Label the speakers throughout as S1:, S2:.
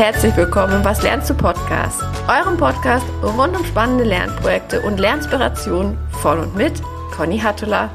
S1: herzlich willkommen im Was lernst du Podcast, eurem Podcast rund um spannende Lernprojekte und Lernspirationen von und mit Conny Hattula.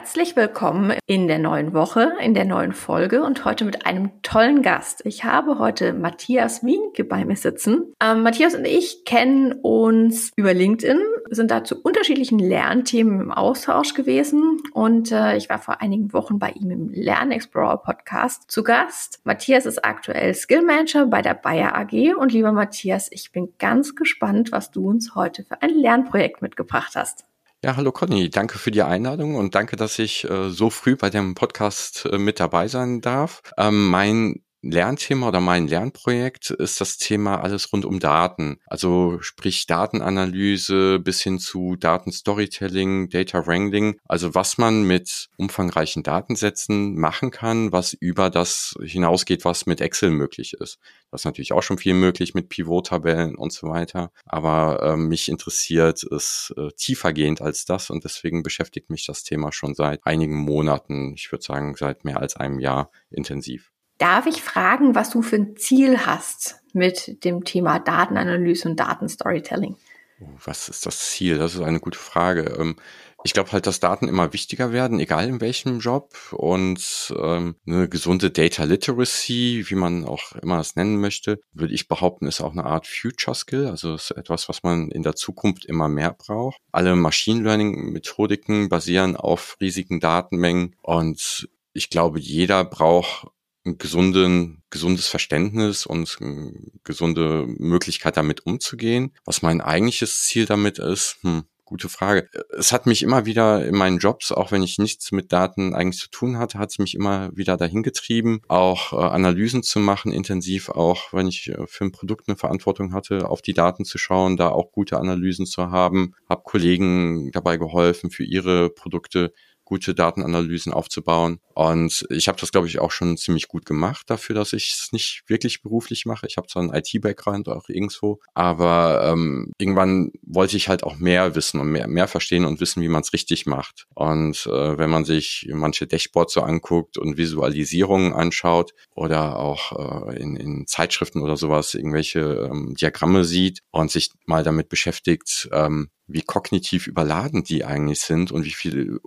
S1: Herzlich willkommen in der neuen Woche, in der neuen Folge und heute mit einem tollen Gast. Ich habe heute Matthias Wienke bei mir sitzen. Ähm, Matthias und ich kennen uns über LinkedIn, sind da zu unterschiedlichen Lernthemen im Austausch gewesen und äh, ich war vor einigen Wochen bei ihm im Lern Explorer Podcast zu Gast. Matthias ist aktuell Skill Manager bei der Bayer AG und lieber Matthias, ich bin ganz gespannt, was du uns heute für ein Lernprojekt mitgebracht hast.
S2: Ja, hallo Conny, danke für die Einladung und danke, dass ich äh, so früh bei dem Podcast äh, mit dabei sein darf. Ähm, mein Lernthema oder mein Lernprojekt ist das Thema alles rund um Daten. Also sprich Datenanalyse bis hin zu Datenstorytelling, Data Wrangling. Also was man mit umfangreichen Datensätzen machen kann, was über das hinausgeht, was mit Excel möglich ist. Das ist natürlich auch schon viel möglich mit Pivot-Tabellen und so weiter. Aber äh, mich interessiert es äh, tiefergehend als das und deswegen beschäftigt mich das Thema schon seit einigen Monaten, ich würde sagen seit mehr als einem Jahr intensiv.
S1: Darf ich fragen, was du für ein Ziel hast mit dem Thema Datenanalyse und Datenstorytelling?
S2: Oh, was ist das Ziel? Das ist eine gute Frage. Ähm, ich glaube halt, dass Daten immer wichtiger werden, egal in welchem Job. Und ähm, eine gesunde Data Literacy, wie man auch immer das nennen möchte, würde ich behaupten, ist auch eine Art Future Skill. Also ist etwas, was man in der Zukunft immer mehr braucht. Alle Machine Learning Methodiken basieren auf riesigen Datenmengen. Und ich glaube, jeder braucht ein gesunden, gesundes Verständnis und eine gesunde Möglichkeit damit umzugehen. Was mein eigentliches Ziel damit ist, hm, gute Frage. Es hat mich immer wieder in meinen Jobs, auch wenn ich nichts mit Daten eigentlich zu tun hatte, hat es mich immer wieder dahin getrieben, auch äh, Analysen zu machen, intensiv auch, wenn ich äh, für ein Produkt eine Verantwortung hatte, auf die Daten zu schauen, da auch gute Analysen zu haben, habe Kollegen dabei geholfen, für ihre Produkte gute Datenanalysen aufzubauen. Und ich habe das, glaube ich, auch schon ziemlich gut gemacht dafür, dass ich es nicht wirklich beruflich mache. Ich habe zwar einen IT-Background auch irgendwo, aber ähm, irgendwann wollte ich halt auch mehr wissen und mehr, mehr verstehen und wissen, wie man es richtig macht. Und äh, wenn man sich manche Dashboards so anguckt und Visualisierungen anschaut oder auch äh, in, in Zeitschriften oder sowas irgendwelche ähm, Diagramme sieht und sich mal damit beschäftigt, ähm, wie kognitiv überladen die eigentlich sind und wie viel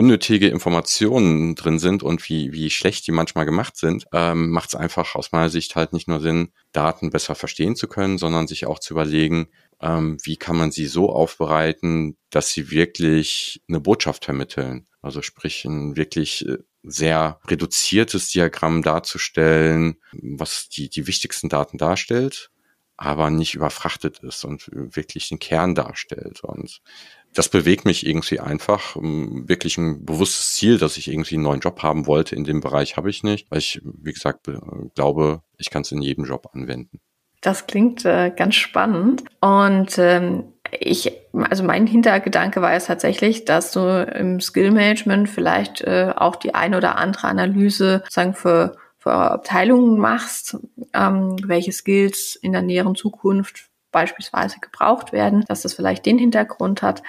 S2: unnötige Informationen drin sind und wie, wie schlecht die manchmal gemacht sind, ähm, macht es einfach aus meiner Sicht halt nicht nur Sinn, Daten besser verstehen zu können, sondern sich auch zu überlegen, ähm, wie kann man sie so aufbereiten, dass sie wirklich eine Botschaft vermitteln. Also sprich, ein wirklich äh, sehr reduziertes Diagramm darzustellen, was die, die wichtigsten Daten darstellt, aber nicht überfrachtet ist und wirklich den Kern darstellt. Und das bewegt mich irgendwie einfach. Ähm, wirklich ein bewusstes Ziel, dass ich irgendwie einen neuen Job haben wollte in dem Bereich habe ich nicht, weil ich, wie gesagt, glaube, ich kann es in jedem Job anwenden.
S1: Das klingt äh, ganz spannend. Und ähm, ich, also mein Hintergedanke war es tatsächlich, dass du im Skill Management vielleicht äh, auch die eine oder andere Analyse sagen für, für Abteilungen machst, ähm, welche Skills in der näheren Zukunft beispielsweise gebraucht werden, dass das vielleicht den Hintergrund hat.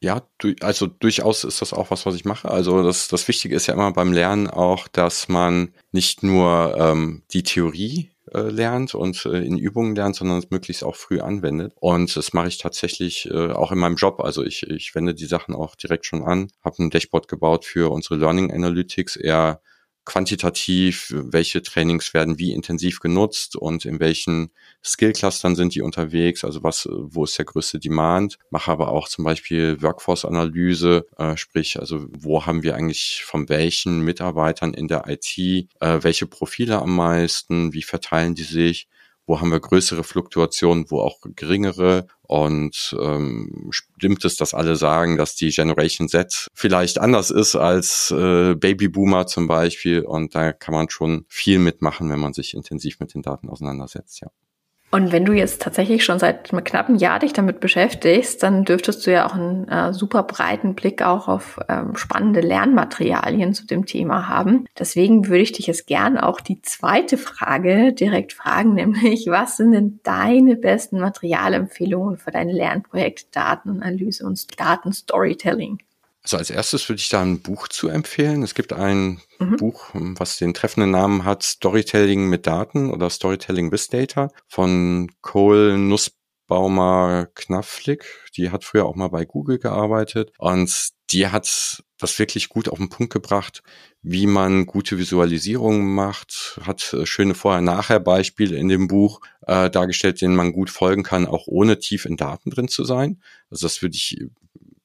S2: Ja, also durchaus ist das auch was, was ich mache. Also das, das Wichtige ist ja immer beim Lernen auch, dass man nicht nur ähm, die Theorie äh, lernt und äh, in Übungen lernt, sondern es möglichst auch früh anwendet. Und das mache ich tatsächlich äh, auch in meinem Job. Also ich, ich wende die Sachen auch direkt schon an, habe ein Dashboard gebaut für unsere Learning Analytics, eher quantitativ, welche Trainings werden wie intensiv genutzt und in welchen Skill-Clustern sind die unterwegs, also was, wo ist der größte Demand, mache aber auch zum Beispiel Workforce-Analyse, äh, sprich, also wo haben wir eigentlich von welchen Mitarbeitern in der IT äh, welche Profile am meisten, wie verteilen die sich, wo haben wir größere Fluktuationen, wo auch geringere. Und ähm, stimmt es, dass alle sagen, dass die Generation Z vielleicht anders ist als äh, Babyboomer zum Beispiel. Und da kann man schon viel mitmachen, wenn man sich intensiv mit den Daten auseinandersetzt, ja.
S1: Und wenn du jetzt tatsächlich schon seit einem knappen Jahr dich damit beschäftigst, dann dürftest du ja auch einen äh, super breiten Blick auch auf ähm, spannende Lernmaterialien zu dem Thema haben. Deswegen würde ich dich jetzt gern auch die zweite Frage direkt fragen, nämlich was sind denn deine besten Materialempfehlungen für dein Lernprojekt Datenanalyse und Datenstorytelling?
S2: Also als erstes würde ich da ein Buch zu empfehlen. Es gibt ein mhm. Buch, was den treffenden Namen hat, Storytelling mit Daten oder Storytelling with Data von Cole Nussbaumer Knafflick. Die hat früher auch mal bei Google gearbeitet und die hat das wirklich gut auf den Punkt gebracht, wie man gute Visualisierungen macht, hat äh, schöne Vorher-Nachher-Beispiele in dem Buch äh, dargestellt, denen man gut folgen kann, auch ohne tief in Daten drin zu sein. Also das würde ich,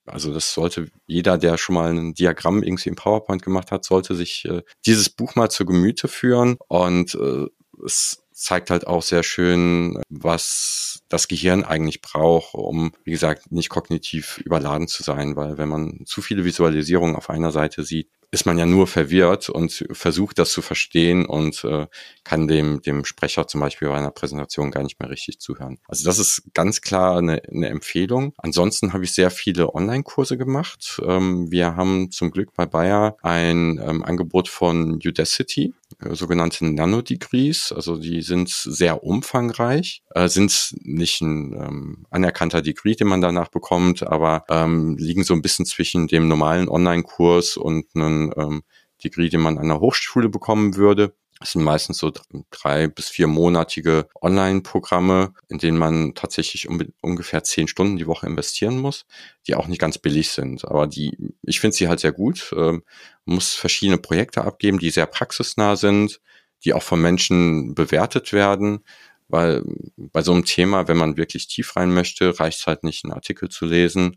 S2: also das sollte jeder, der schon mal ein Diagramm irgendwie im PowerPoint gemacht hat, sollte sich äh, dieses Buch mal zu Gemüte führen. Und äh, es zeigt halt auch sehr schön, was das Gehirn eigentlich braucht, um, wie gesagt, nicht kognitiv überladen zu sein, weil wenn man zu viele Visualisierungen auf einer Seite sieht, ist man ja nur verwirrt und versucht das zu verstehen und äh, kann dem, dem Sprecher zum Beispiel bei einer Präsentation gar nicht mehr richtig zuhören. Also das ist ganz klar eine, eine Empfehlung. Ansonsten habe ich sehr viele Online-Kurse gemacht. Ähm, wir haben zum Glück bei Bayer ein ähm, Angebot von Udacity, sogenannte Nanodegrees. Also die sind sehr umfangreich, äh, sind nicht ein ähm, anerkannter Degree, den man danach bekommt, aber ähm, liegen so ein bisschen zwischen dem normalen Online-Kurs und einem ähm, Degree, den man an der Hochschule bekommen würde. Das sind meistens so drei bis vier monatige Online-Programme, in denen man tatsächlich um, ungefähr zehn Stunden die Woche investieren muss, die auch nicht ganz billig sind. Aber die, ich finde sie halt sehr gut. Ähm, muss verschiedene Projekte abgeben, die sehr praxisnah sind, die auch von Menschen bewertet werden. Weil bei so einem Thema, wenn man wirklich tief rein möchte, reicht es halt nicht, einen Artikel zu lesen,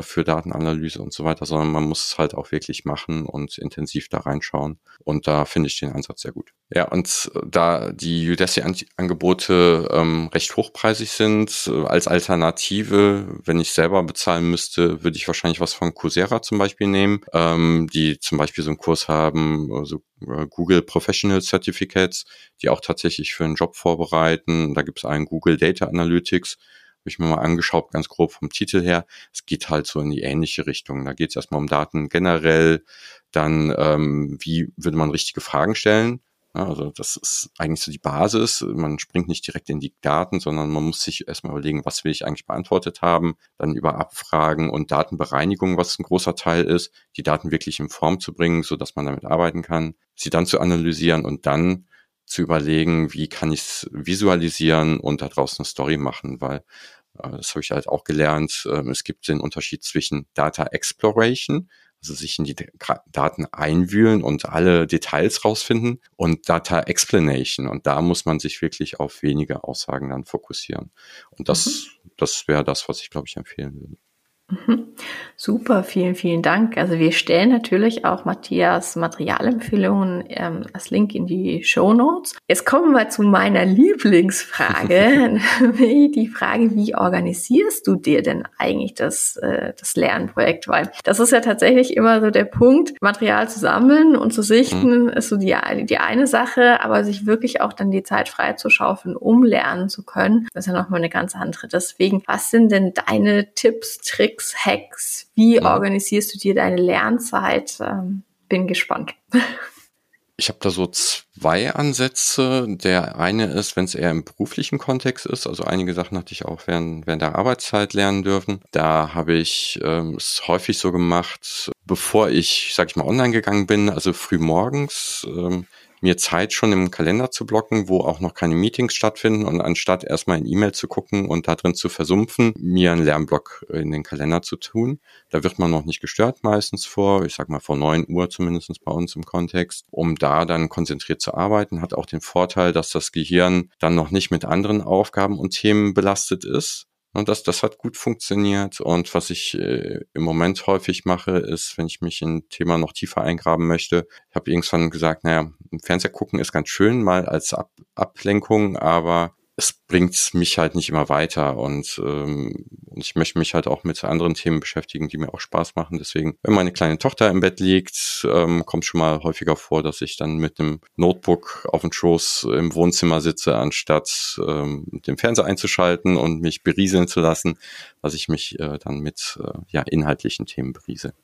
S2: für Datenanalyse und so weiter, sondern man muss es halt auch wirklich machen und intensiv da reinschauen. Und da finde ich den Ansatz sehr gut. Ja, und da die Udacity-Angebote ähm, recht hochpreisig sind, äh, als Alternative, wenn ich selber bezahlen müsste, würde ich wahrscheinlich was von Coursera zum Beispiel nehmen, ähm, die zum Beispiel so einen Kurs haben, also Google Professional Certificates, die auch tatsächlich für einen Job vorbereiten. Da gibt es einen Google Data Analytics, habe ich mir mal angeschaut, ganz grob vom Titel her. Es geht halt so in die ähnliche Richtung. Da geht es erstmal um Daten generell, dann ähm, wie würde man richtige Fragen stellen. Ja, also das ist eigentlich so die Basis. Man springt nicht direkt in die Daten, sondern man muss sich erstmal überlegen, was will ich eigentlich beantwortet haben, dann über Abfragen und Datenbereinigung, was ein großer Teil ist, die Daten wirklich in Form zu bringen, so dass man damit arbeiten kann, sie dann zu analysieren und dann zu überlegen, wie kann ich es visualisieren und daraus eine Story machen, weil äh, das habe ich halt auch gelernt. Äh, es gibt den Unterschied zwischen Data Exploration, also sich in die Daten einwühlen und alle Details rausfinden und Data Explanation. Und da muss man sich wirklich auf wenige Aussagen dann fokussieren. Und das, mhm. das wäre das, was ich, glaube ich, empfehlen würde.
S1: Mhm. Super, vielen, vielen Dank. Also wir stellen natürlich auch Matthias Materialempfehlungen ähm, als Link in die Show Notes. Jetzt kommen wir zu meiner Lieblingsfrage, die Frage, wie organisierst du dir denn eigentlich das, äh, das Lernprojekt? Weil das ist ja tatsächlich immer so der Punkt, Material zu sammeln und zu sichten, mhm. ist so die, die eine Sache, aber sich wirklich auch dann die Zeit frei zu schaufeln, um lernen zu können, das ist ja nochmal eine ganz andere. Deswegen, was sind denn deine Tipps, Tricks, Tricks, Hacks? Wie ja. organisierst du dir deine Lernzeit? Ähm, bin gespannt.
S2: Ich habe da so zwei Ansätze. Der eine ist, wenn es eher im beruflichen Kontext ist, also einige Sachen hatte ich auch während, während der Arbeitszeit lernen dürfen. Da habe ich ähm, es häufig so gemacht, bevor ich, sag ich mal, online gegangen bin, also früh morgens. Ähm, mir Zeit schon im Kalender zu blocken, wo auch noch keine Meetings stattfinden und anstatt erstmal in E-Mail zu gucken und da drin zu versumpfen, mir einen Lernblock in den Kalender zu tun. Da wird man noch nicht gestört meistens vor, ich sag mal vor neun Uhr zumindestens bei uns im Kontext, um da dann konzentriert zu arbeiten, hat auch den Vorteil, dass das Gehirn dann noch nicht mit anderen Aufgaben und Themen belastet ist, und das, das hat gut funktioniert. Und was ich äh, im Moment häufig mache, ist, wenn ich mich in ein Thema noch tiefer eingraben möchte, ich habe irgendwann gesagt, naja, Fernseher gucken ist ganz schön mal als Ab Ablenkung, aber es bringt mich halt nicht immer weiter und ähm, ich möchte mich halt auch mit anderen Themen beschäftigen, die mir auch Spaß machen. Deswegen, wenn meine kleine Tochter im Bett liegt, ähm, kommt schon mal häufiger vor, dass ich dann mit einem Notebook auf dem Schoß im Wohnzimmer sitze, anstatt ähm, den Fernseher einzuschalten und mich berieseln zu lassen, dass ich mich äh, dann mit äh, ja, inhaltlichen Themen beriese.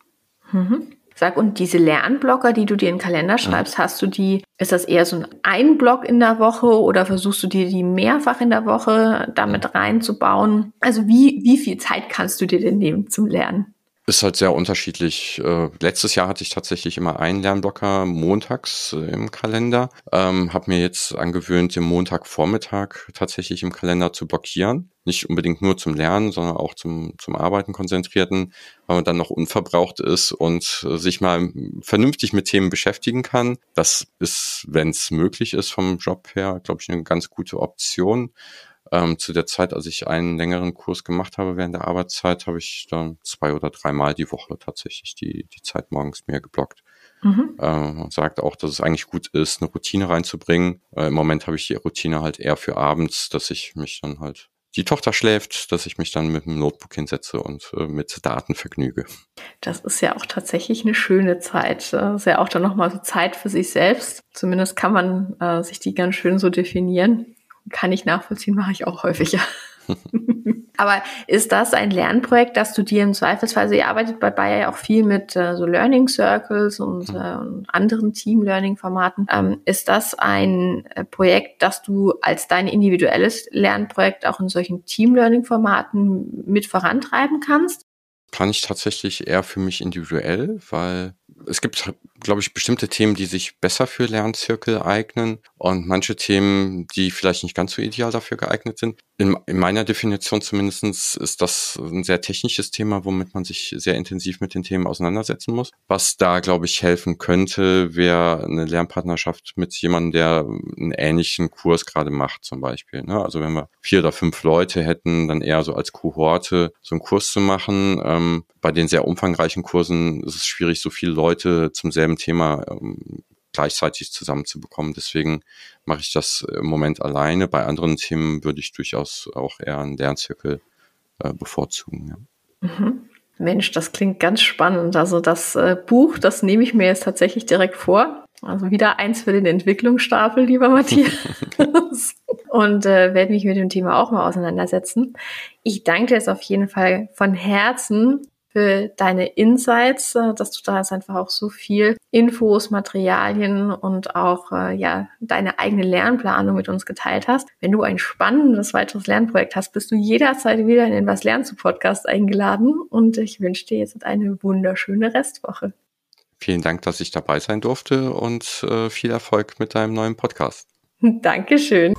S1: Mhm. Sag, und diese Lernblocker, die du dir in den Kalender schreibst, ja. hast du die, ist das eher so ein ein Block in der Woche oder versuchst du dir die mehrfach in der Woche damit reinzubauen? Also wie, wie viel Zeit kannst du dir denn nehmen zum Lernen?
S2: Ist halt sehr unterschiedlich. Äh, letztes Jahr hatte ich tatsächlich immer einen Lernblocker montags äh, im Kalender. Ähm, habe mir jetzt angewöhnt, den Montagvormittag tatsächlich im Kalender zu blockieren. Nicht unbedingt nur zum Lernen, sondern auch zum, zum Arbeiten konzentrierten, weil man dann noch unverbraucht ist und äh, sich mal vernünftig mit Themen beschäftigen kann. Das ist, wenn es möglich ist vom Job her, glaube ich, eine ganz gute Option. Ähm, zu der Zeit, als ich einen längeren Kurs gemacht habe während der Arbeitszeit, habe ich dann zwei oder dreimal die Woche tatsächlich die, die Zeit morgens mir geblockt. Mhm. Ähm, und sagt auch, dass es eigentlich gut ist, eine Routine reinzubringen. Äh, Im Moment habe ich die Routine halt eher für abends, dass ich mich dann halt die Tochter schläft, dass ich mich dann mit dem Notebook hinsetze und äh, mit Daten vergnüge.
S1: Das ist ja auch tatsächlich eine schöne Zeit. Das ist ja auch dann nochmal so Zeit für sich selbst. Zumindest kann man äh, sich die ganz schön so definieren kann ich nachvollziehen, mache ich auch häufiger. Aber ist das ein Lernprojekt, das du dir im Zweifelsfall, ihr arbeitet bei Bayer ja auch viel mit äh, so Learning Circles und, äh, und anderen Team-Learning-Formaten. Ähm, ist das ein äh, Projekt, das du als dein individuelles Lernprojekt auch in solchen Team-Learning-Formaten mit vorantreiben kannst?
S2: Kann ich tatsächlich eher für mich individuell, weil es gibt, glaube ich, bestimmte Themen, die sich besser für Lernzirkel eignen und manche Themen, die vielleicht nicht ganz so ideal dafür geeignet sind. In, in meiner Definition zumindestens ist das ein sehr technisches Thema, womit man sich sehr intensiv mit den Themen auseinandersetzen muss. Was da, glaube ich, helfen könnte, wäre eine Lernpartnerschaft mit jemandem, der einen ähnlichen Kurs gerade macht, zum Beispiel. Ne? Also wenn wir vier oder fünf Leute hätten, dann eher so als Kohorte so einen Kurs zu machen. Ähm, bei den sehr umfangreichen Kursen ist es schwierig, so viele Leute zum selben Thema ähm, gleichzeitig zusammenzubekommen. Deswegen mache ich das im Moment alleine. Bei anderen Themen würde ich durchaus auch eher einen Lernzirkel äh, bevorzugen. Ja.
S1: Mhm. Mensch, das klingt ganz spannend. Also das äh, Buch, das nehme ich mir jetzt tatsächlich direkt vor. Also wieder eins für den Entwicklungsstapel, lieber Matthias. und äh, werde mich mit dem Thema auch mal auseinandersetzen. Ich danke dir jetzt auf jeden Fall von Herzen für deine Insights, äh, dass du da jetzt einfach auch so viel Infos, Materialien und auch äh, ja deine eigene Lernplanung mit uns geteilt hast. Wenn du ein spannendes weiteres Lernprojekt hast, bist du jederzeit wieder in den Was lernst du Podcast eingeladen und ich wünsche dir jetzt eine wunderschöne Restwoche.
S2: Vielen Dank, dass ich dabei sein durfte und äh, viel Erfolg mit deinem neuen Podcast.
S1: Dankeschön.